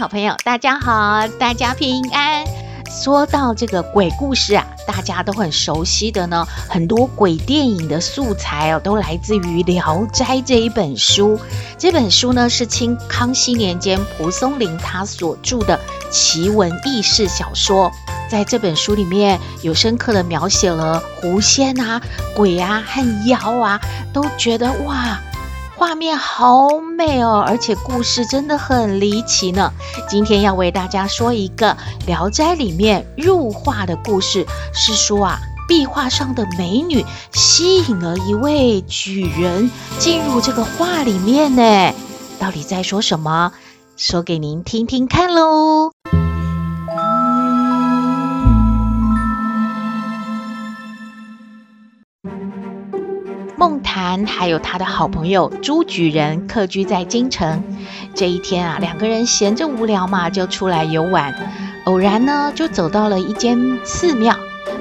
好朋友，大家好，大家平安。说到这个鬼故事啊，大家都很熟悉的呢，很多鬼电影的素材哦，都来自于《聊斋》这一本书。这本书呢，是清康熙年间蒲松龄他所著的奇闻异事小说。在这本书里面有深刻的描写了狐仙啊、鬼啊和妖啊，都觉得哇。画面好美哦，而且故事真的很离奇呢。今天要为大家说一个《聊斋》里面入画的故事，是说啊，壁画上的美女吸引了一位举人进入这个画里面呢。到底在说什么？说给您听听看喽。孟谈还有他的好朋友朱举人客居在京城。这一天啊，两个人闲着无聊嘛，就出来游玩。偶然呢，就走到了一间寺庙。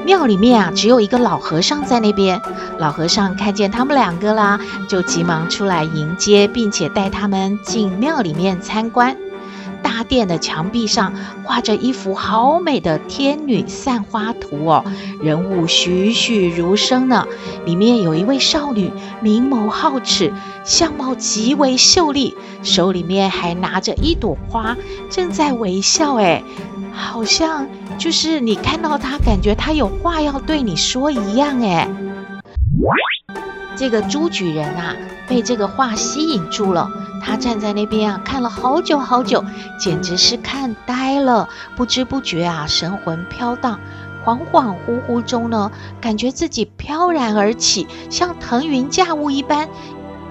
庙里面啊，只有一个老和尚在那边。老和尚看见他们两个啦，就急忙出来迎接，并且带他们进庙里面参观。大殿的墙壁上画着一幅好美的天女散花图哦，人物栩栩如生呢。里面有一位少女，明眸皓齿，相貌极为秀丽，手里面还拿着一朵花，正在微笑。哎，好像就是你看到她，感觉她有话要对你说一样。哎，这个朱举人啊，被这个画吸引住了。他站在那边啊，看了好久好久，简直是看呆了。不知不觉啊，神魂飘荡，恍恍惚惚中呢，感觉自己飘然而起，像腾云驾雾一般，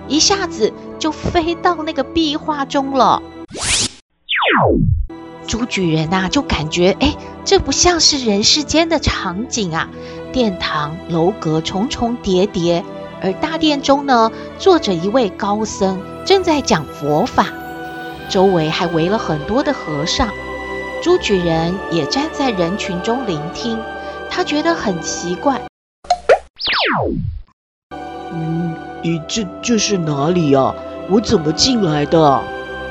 一下子就飞到那个壁画中了。朱举人呐，就感觉哎，这不像是人世间的场景啊，殿堂楼阁重重叠叠。而大殿中呢，坐着一位高僧，正在讲佛法，周围还围了很多的和尚。朱举人也站在人群中聆听，他觉得很奇怪。嗯，你这这是哪里呀？我怎么进来的？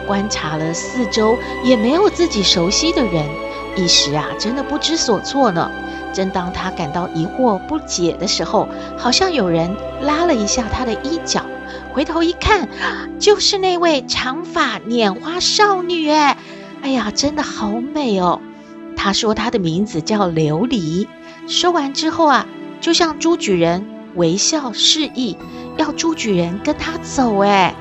观察了四周，也没有自己熟悉的人，一时啊，真的不知所措呢。正当他感到疑惑不解的时候，好像有人拉了一下他的衣角，回头一看，就是那位长发拈花少女。哎，哎呀，真的好美哦！他说他的名字叫琉璃。说完之后啊，就向朱举人微笑示意，要朱举人跟他走。哎，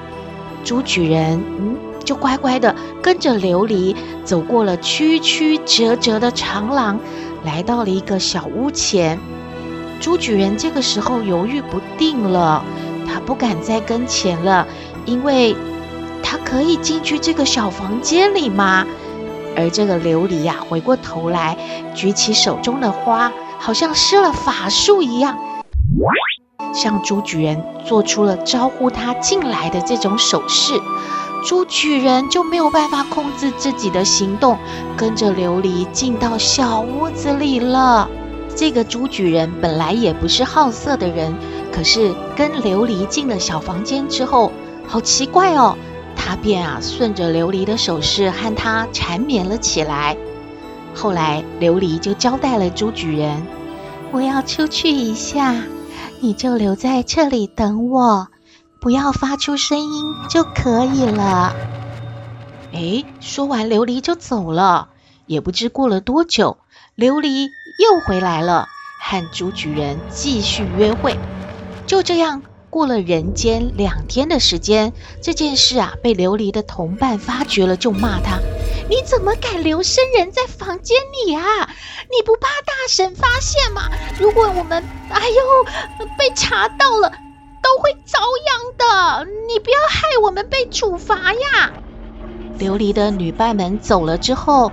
朱举人嗯，就乖乖的跟着琉璃走过了曲曲折折的长廊。来到了一个小屋前，朱举人这个时候犹豫不定了，他不敢再跟前了，因为他可以进去这个小房间里吗？而这个琉璃呀，回过头来，举起手中的花，好像施了法术一样，向朱举人做出了招呼他进来的这种手势。朱举人就没有办法控制自己的行动，跟着琉璃进到小屋子里了。这个朱举人本来也不是好色的人，可是跟琉璃进了小房间之后，好奇怪哦，他便啊顺着琉璃的手势和他缠绵了起来。后来琉璃就交代了朱举人：“我要出去一下，你就留在这里等我。”不要发出声音就可以了。哎，说完，琉璃就走了。也不知过了多久，琉璃又回来了，和朱举人继续约会。就这样过了人间两天的时间，这件事啊被琉璃的同伴发觉了，就骂他：“你怎么敢留生人在房间里啊？你不怕大神发现吗？如果我们……哎呦，被查到了。”都会遭殃的，你不要害我们被处罚呀！琉璃的女伴们走了之后，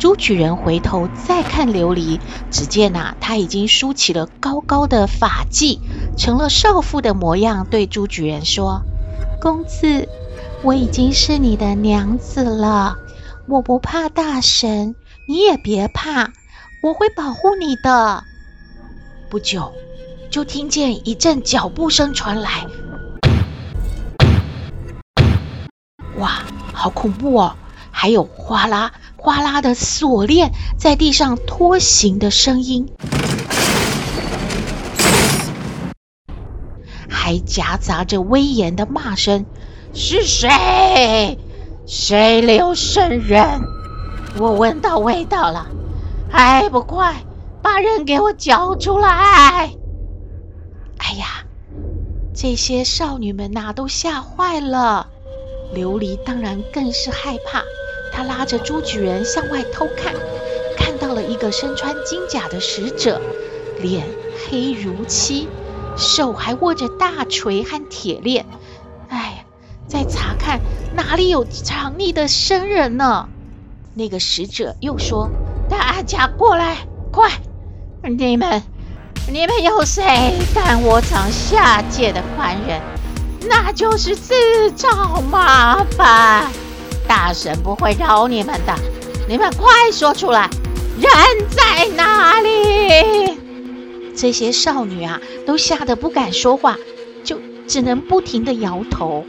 朱举人回头再看琉璃，只见呐、啊，她已经梳起了高高的发髻，成了少妇的模样，对朱举人说：“公子，我已经是你的娘子了，我不怕大神，你也别怕，我会保护你的。”不久，就听见一阵脚步声传来，哇，好恐怖哦！还有哗啦。哗啦的锁链在地上拖行的声音，还夹杂着威严的骂声：“是谁？谁留生人？我闻到味道了，还不快把人给我交出来！”哎呀，这些少女们呐都吓坏了，琉璃当然更是害怕。她拉着朱举人向外偷看，看到了一个身穿金甲的使者，脸黑如漆，手还握着大锤和铁链。哎呀，再查看哪里有藏匿的生人呢？那个使者又说：“大家过来，快！你们，你们有谁敢我藏下界的凡人，那就是自找麻烦。”大神不会饶你们的，你们快说出来，人在哪里？这些少女啊，都吓得不敢说话，就只能不停地摇头。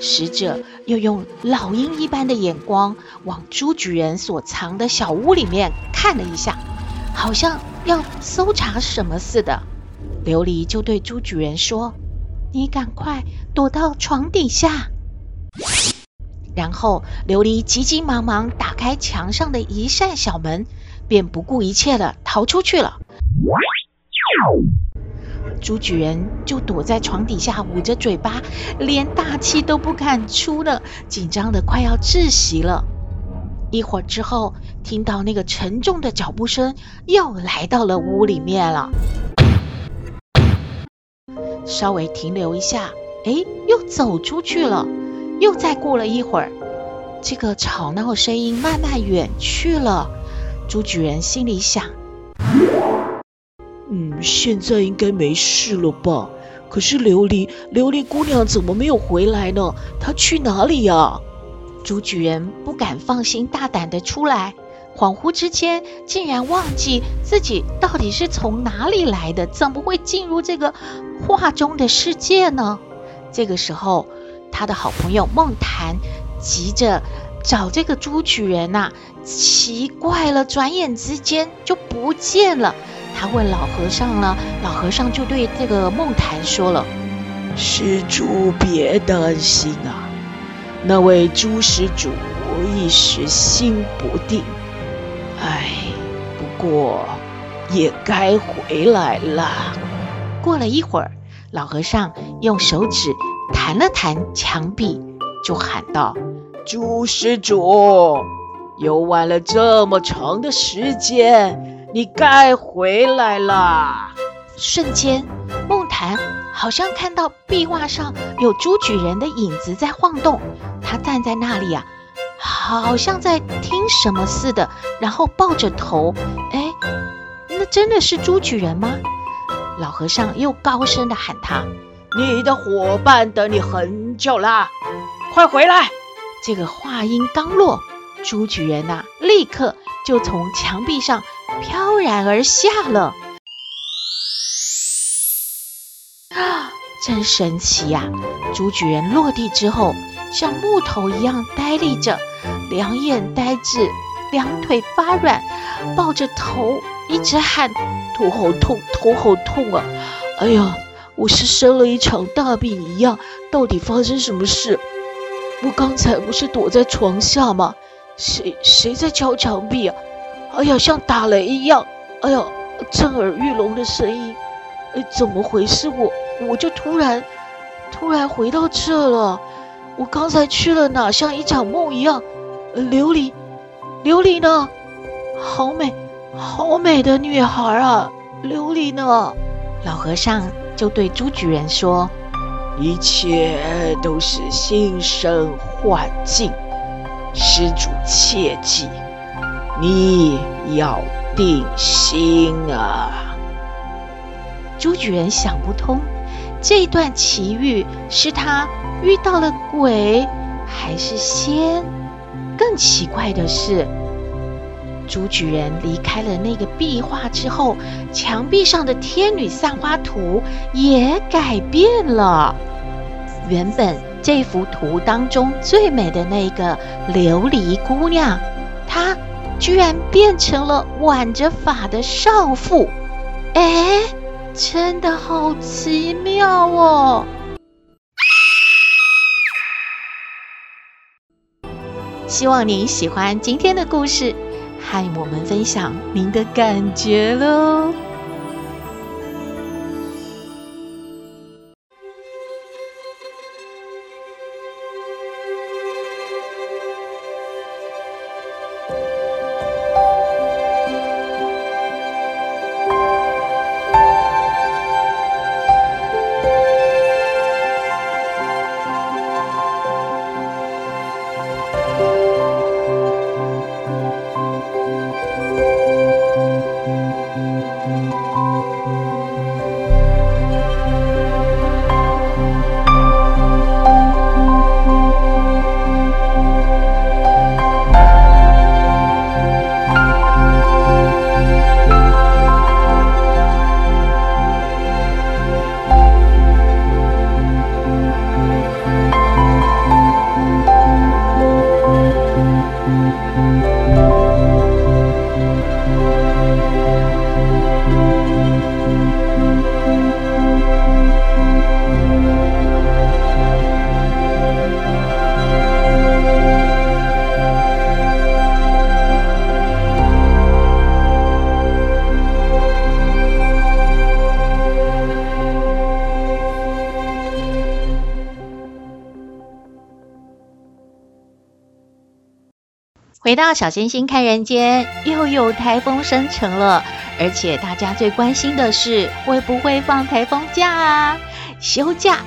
使者又用老鹰一般的眼光往朱举人所藏的小屋里面看了一下，好像要搜查什么似的。琉璃就对朱举人说：“你赶快躲到床底下。”然后，琉璃急急忙忙打开墙上的一扇小门，便不顾一切的逃出去了。朱举人就躲在床底下，捂着嘴巴，连大气都不敢出了，紧张的快要窒息了。一会儿之后，听到那个沉重的脚步声又来到了屋里面了。稍微停留一下，哎，又走出去了。又再过了一会儿，这个吵闹声音慢慢远去了。朱举人心里想：“嗯，现在应该没事了吧？可是琉璃，琉璃姑娘怎么没有回来呢？她去哪里呀？”朱举人不敢放心大胆的出来，恍惚之间竟然忘记自己到底是从哪里来的，怎么会进入这个画中的世界呢？这个时候。他的好朋友梦檀急着找这个朱举人呐、奇怪了，转眼之间就不见了。他问老和尚呢，老和尚就对这个梦檀说了：“施主别担心啊，那位朱施主一时心不定，哎，不过也该回来了。”过了一会儿，老和尚用手指。弹了弹墙壁，就喊道：“朱施主，游玩了这么长的时间，你该回来了。”瞬间，梦檀好像看到壁画上有朱举人的影子在晃动，他站在那里啊，好像在听什么似的，然后抱着头。哎，那真的是朱举人吗？老和尚又高声的喊他。你的伙伴等你很久了，快回来！这个话音刚落，朱举人呐、立刻就从墙壁上飘然而下了。啊，真神奇呀！朱举人落地之后，像木头一样呆立着，两眼呆滞，两腿发软，抱着头一直喊：“头好痛，头好痛啊！哎呀！”我是生了一场大病一样，到底发生什么事？我刚才不是躲在床下吗？谁谁在敲墙壁啊？哎呀，像打雷一样！哎呀，震耳欲聋的声音！哎，怎么回事？我我就突然突然回到这了。我刚才去了哪？像一场梦一样。呃，琉璃，琉璃呢？好美，好美的女孩啊！琉璃呢？老和尚。就对朱举人说：“一切都是心生幻境。施主切记，你要定心啊！朱举人想不通，这段奇遇是他遇到了鬼，还是仙？更奇怪的是，朱举人离开了那个壁画之后，墙壁上的天女散花图也改变了。原本这幅图当中最美的那个琉璃姑娘，她居然变成了挽着发的少妇。哎，真的好奇妙哦！希望您喜欢今天的故事，和我们分享您的感觉喽。回到小星星看人间，又有台风生成了，而且大家最关心的是会不会放台风假啊？休假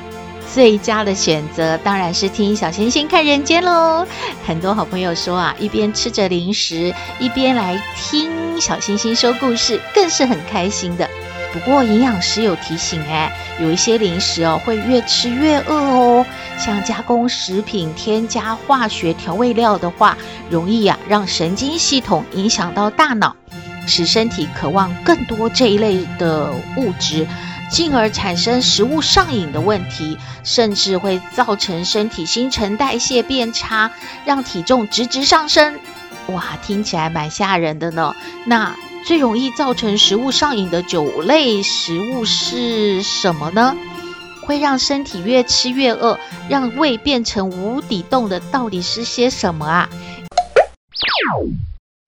最佳的选择当然是听小星星看人间喽。很多好朋友说啊，一边吃着零食，一边来听小星星说故事，更是很开心的。不过营养师有提醒，哎，有一些零食哦，会越吃越饿哦。像加工食品添加化学调味料的话，容易呀让神经系统影响到大脑，使身体渴望更多这一类的物质，进而产生食物上瘾的问题，甚至会造成身体新陈代谢变差，让体重直直上升。哇，听起来蛮吓人的呢。那最容易造成食物上瘾的九类食物是什么呢？会让身体越吃越饿，让胃变成无底洞的到底是些什么啊？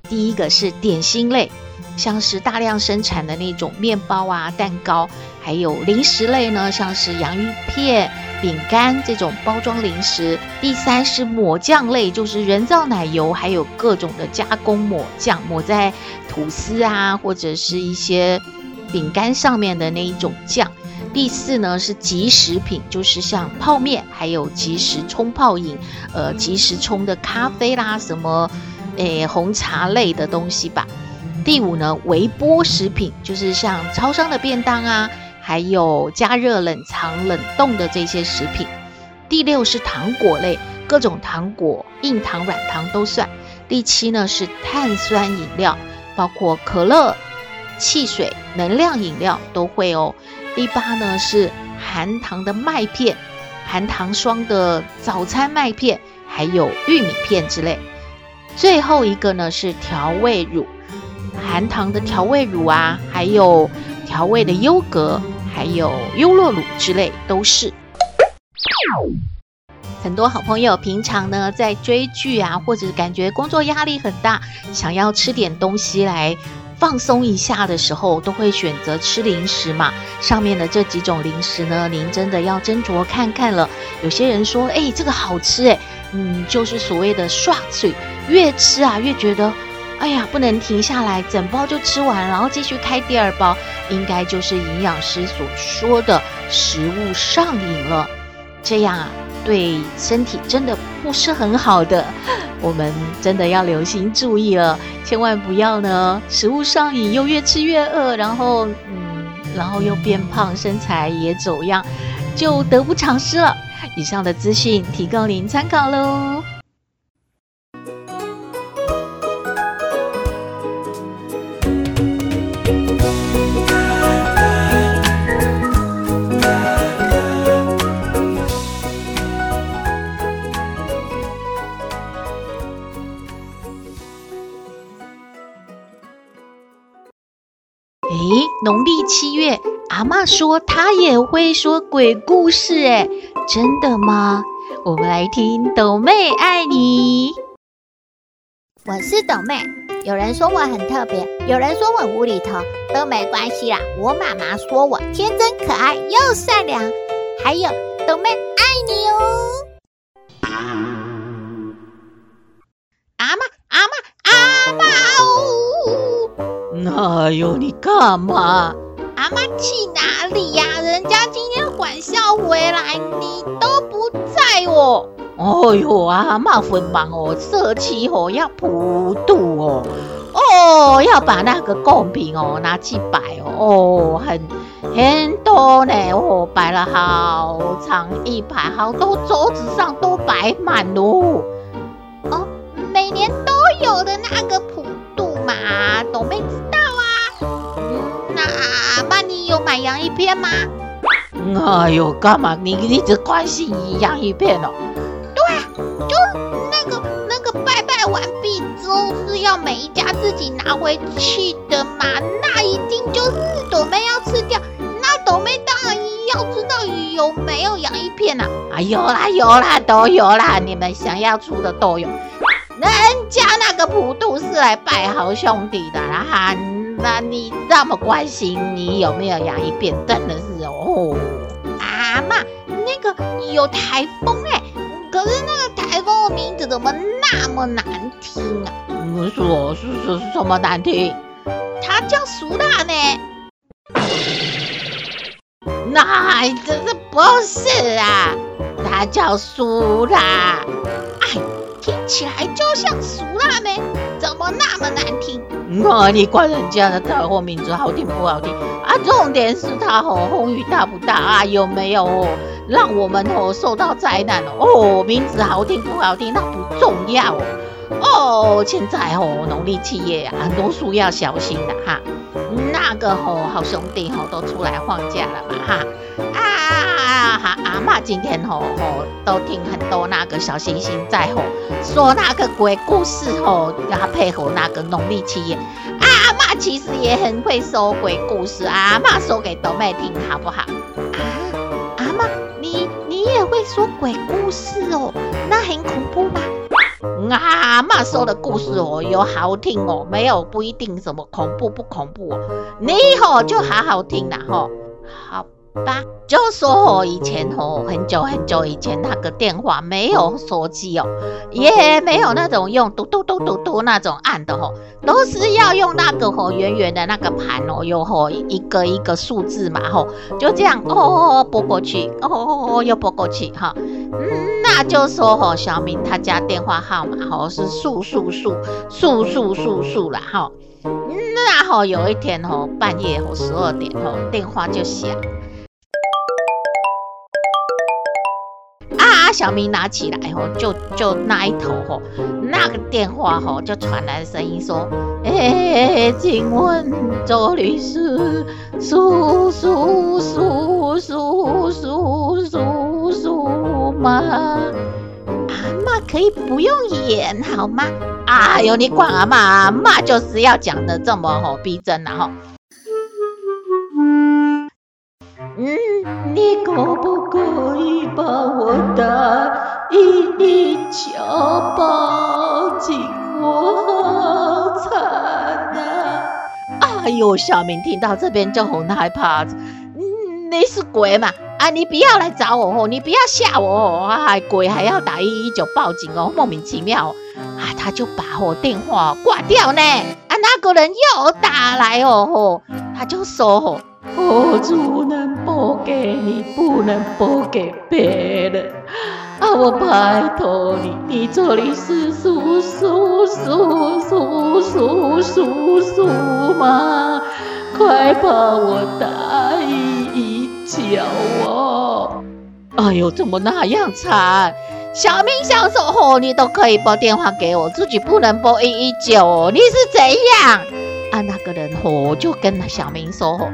第一个是点心类，像是大量生产的那种面包啊、蛋糕，还有零食类呢，像是洋芋片。饼干这种包装零食，第三是抹酱类，就是人造奶油，还有各种的加工抹酱，抹在吐司啊或者是一些饼干上面的那一种酱。第四呢是即食品，就是像泡面，还有即时冲泡饮，呃，即时冲的咖啡啦，什么诶红茶类的东西吧。第五呢微波食品，就是像超商的便当啊。还有加热、冷藏、冷冻的这些食品。第六是糖果类，各种糖果，硬糖、软糖都算。第七呢是碳酸饮料，包括可乐、汽水、能量饮料都会哦。第八呢是含糖的麦片、含糖霜的早餐麦片，还有玉米片之类。最后一个呢是调味乳，含糖的调味乳啊，还有调味的优格。还有优酪乳之类都是。很多好朋友平常呢在追剧啊，或者感觉工作压力很大，想要吃点东西来放松一下的时候，都会选择吃零食嘛。上面的这几种零食呢，您真的要斟酌看看了。有些人说，哎，这个好吃哎，嗯，就是所谓的刷嘴，越吃啊越觉得。哎呀，不能停下来，整包就吃完，然后继续开第二包，应该就是营养师所说的食物上瘾了。这样啊，对身体真的不是很好的。我们真的要留心注意了，千万不要呢，食物上瘾又越吃越饿，然后嗯，然后又变胖，身材也走样，就得不偿失了。以上的资讯提供您参考喽。农历七月，阿嬷说她也会说鬼故事，哎，真的吗？我们来听抖妹爱你。我是抖妹，有人说我很特别，有人说我无厘头，都没关系啦。我妈妈说我天真可爱又善良，还有抖妹爱你哦。哎呦，你干嘛？阿妈去哪里呀、啊？人家今天返校回来，你都不在哦。哎呦，阿妈很忙哦，社区哦要普渡哦，哦要把那个贡品哦拿去摆哦，哦很很多呢，哦摆了好长一排，好多桌子上都摆满哦。哦，每年都有的那个普渡嘛，都没知买洋芋片吗？哎呦，干嘛你一直关心洋芋片哦？对啊，就那个那个拜拜完毕之后是要每一家自己拿回去的嘛，那一定就是朵妹要吃掉。那朵妹当然要知道有没有洋芋片啊？啊，有啦有啦都有啦，你们想要出的都有。人家那个普渡是来拜好兄弟的啦。那你这么关心你有没有洋芋片，真的是哦。阿妈，那个有台风哎，可是那个台风的名字怎么那么难听啊？嗯，说是是是什么难听？它叫苏拉呢。那这是不是啊？它叫苏拉。哎，听起来就像苏拉呢，怎么那么难听？哦，你管人家的特货名字好听不好听啊？重点是他吼风雨大不大啊？有没有哦让我们吼受到灾难哦？名字好听不好听那不重要哦。哦现在吼农历七月啊，很多树要小心的哈。那个吼好兄弟吼都出来放假了嘛哈哈阿嬷今天吼吼都听很多那个小星星在吼说那个鬼故事吼，要配合那个农历七月。阿嬷其实也很会说鬼故事，阿嬷说给斗妹听好不好？啊，阿嬷你你也会说鬼故事哦？那很恐怖吗？阿嬷说的故事哦，有好听哦，没有不一定什么恐怖不恐怖哦，你吼就好好听啦吼，好吧？就说哦，以前哦，很久很久以前那个电话没有手机哦，也没有那种用嘟嘟嘟嘟嘟那种按的吼，都是要用那个哦圆圆的那个盘哦，又吼一个一个数字嘛吼，就这样哦拨过去，哦又拨过去哈，嗯。那就说哦，小明他家电话号码哦是数数数数数数数啦哈。那哦有一天哦半夜吼十二点吼电话就响，小明拿起来吼就就那一头吼那个电话吼就传来声音说，哎，请问周律师，数数数数数数数吗？可以不用演好吗？哎呦，你管阿嬷，阿嬷就是要讲的这么吼逼真然后。你可不可以把我打一粒球抱紧？我好惨啊！哎呦，小明听到这边就很害怕。你是鬼嘛？啊！你不要来找我哦！你不要吓我哦！啊，鬼还要打一一九报警哦，莫名其妙啊！他就把我电话挂掉呢。啊，那个人又打来哦，他就说哦，主能不拨给你，不能拨给别人。啊，我拜托你，你这里是叔叔叔叔叔叔叔吗？快帮我打一脚哦！哎呦，怎么那样惨？小明想说哦，你都可以拨电话给我，自己不能拨一一九，你是怎样？啊，那个人哦，就跟小明说哦。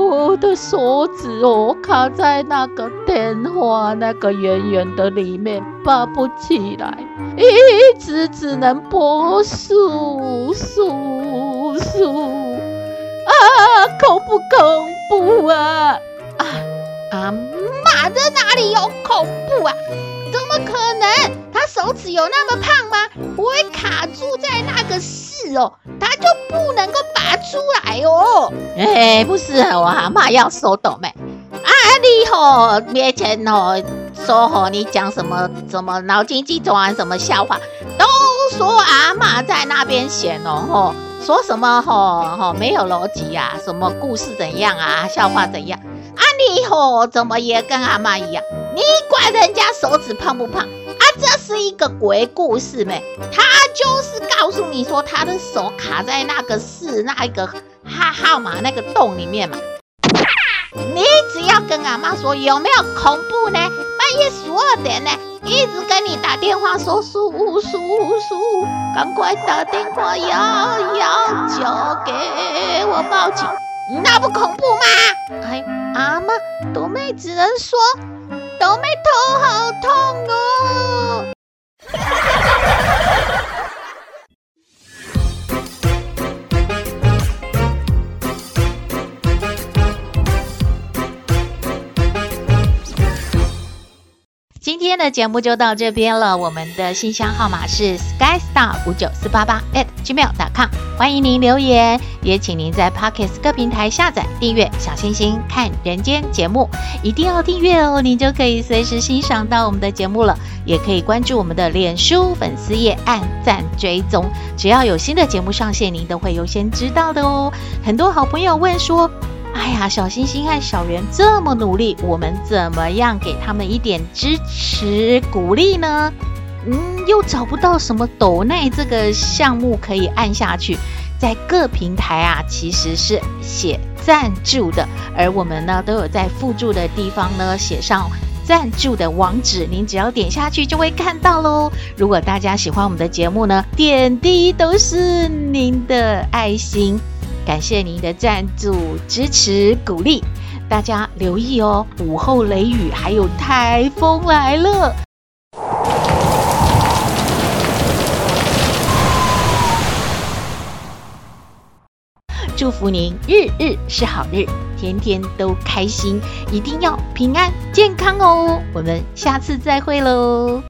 我的手指哦，卡在那个电话那个圆圆的里面，拔不起来，一直只能拨数数数啊，恐不恐怖啊？啊啊妈的，哪里有恐怖啊？怎么可能？他手指有那么胖吗？不会卡住在那个四哦，他就不能够出来哦。哎，不是，我阿妈要收抖咩？啊，你吼面前吼说吼你讲什么什么脑筋急转弯什么笑话，都说阿妈在那边闲哦吼，说什么吼吼没有逻辑呀？什么故事怎样啊？笑话怎样？啊，你吼怎么也跟阿妈一样？你管人家手指胖不胖？啊，这是一个鬼故事咩？他就是告诉你说他的手卡在那个四那一个哈号码那个洞里面嘛。你只要跟阿妈说有没有恐怖呢？半夜十二点呢，一直跟你打电话说叔叔叔，赶快打电话幺幺九给我报警，那不恐怖吗？哎，阿妈，朵妹只能说。朵妹头好痛哦！今天的节目就到这边了。我们的信箱号码是 skystar 五九四八八 at gmail.com，欢迎您留言，也请您在 Podcast 各平台下载订阅小星星看人间节目，一定要订阅哦，您就可以随时欣赏到我们的节目了。也可以关注我们的脸书粉丝页，按赞追踪，只要有新的节目上线，您都会优先知道的哦。很多好朋友问说。哎呀，小星星和小圆这么努力，我们怎么样给他们一点支持鼓励呢？嗯，又找不到什么抖奈这个项目可以按下去，在各平台啊，其实是写赞助的，而我们呢都有在附注的地方呢写上赞助的网址，您只要点下去就会看到喽。如果大家喜欢我们的节目呢，点滴都是您的爱心。感谢您的赞助、支持、鼓励，大家留意哦！午后雷雨还有台风来了，祝福您日日是好日，天天都开心，一定要平安健康哦！我们下次再会喽。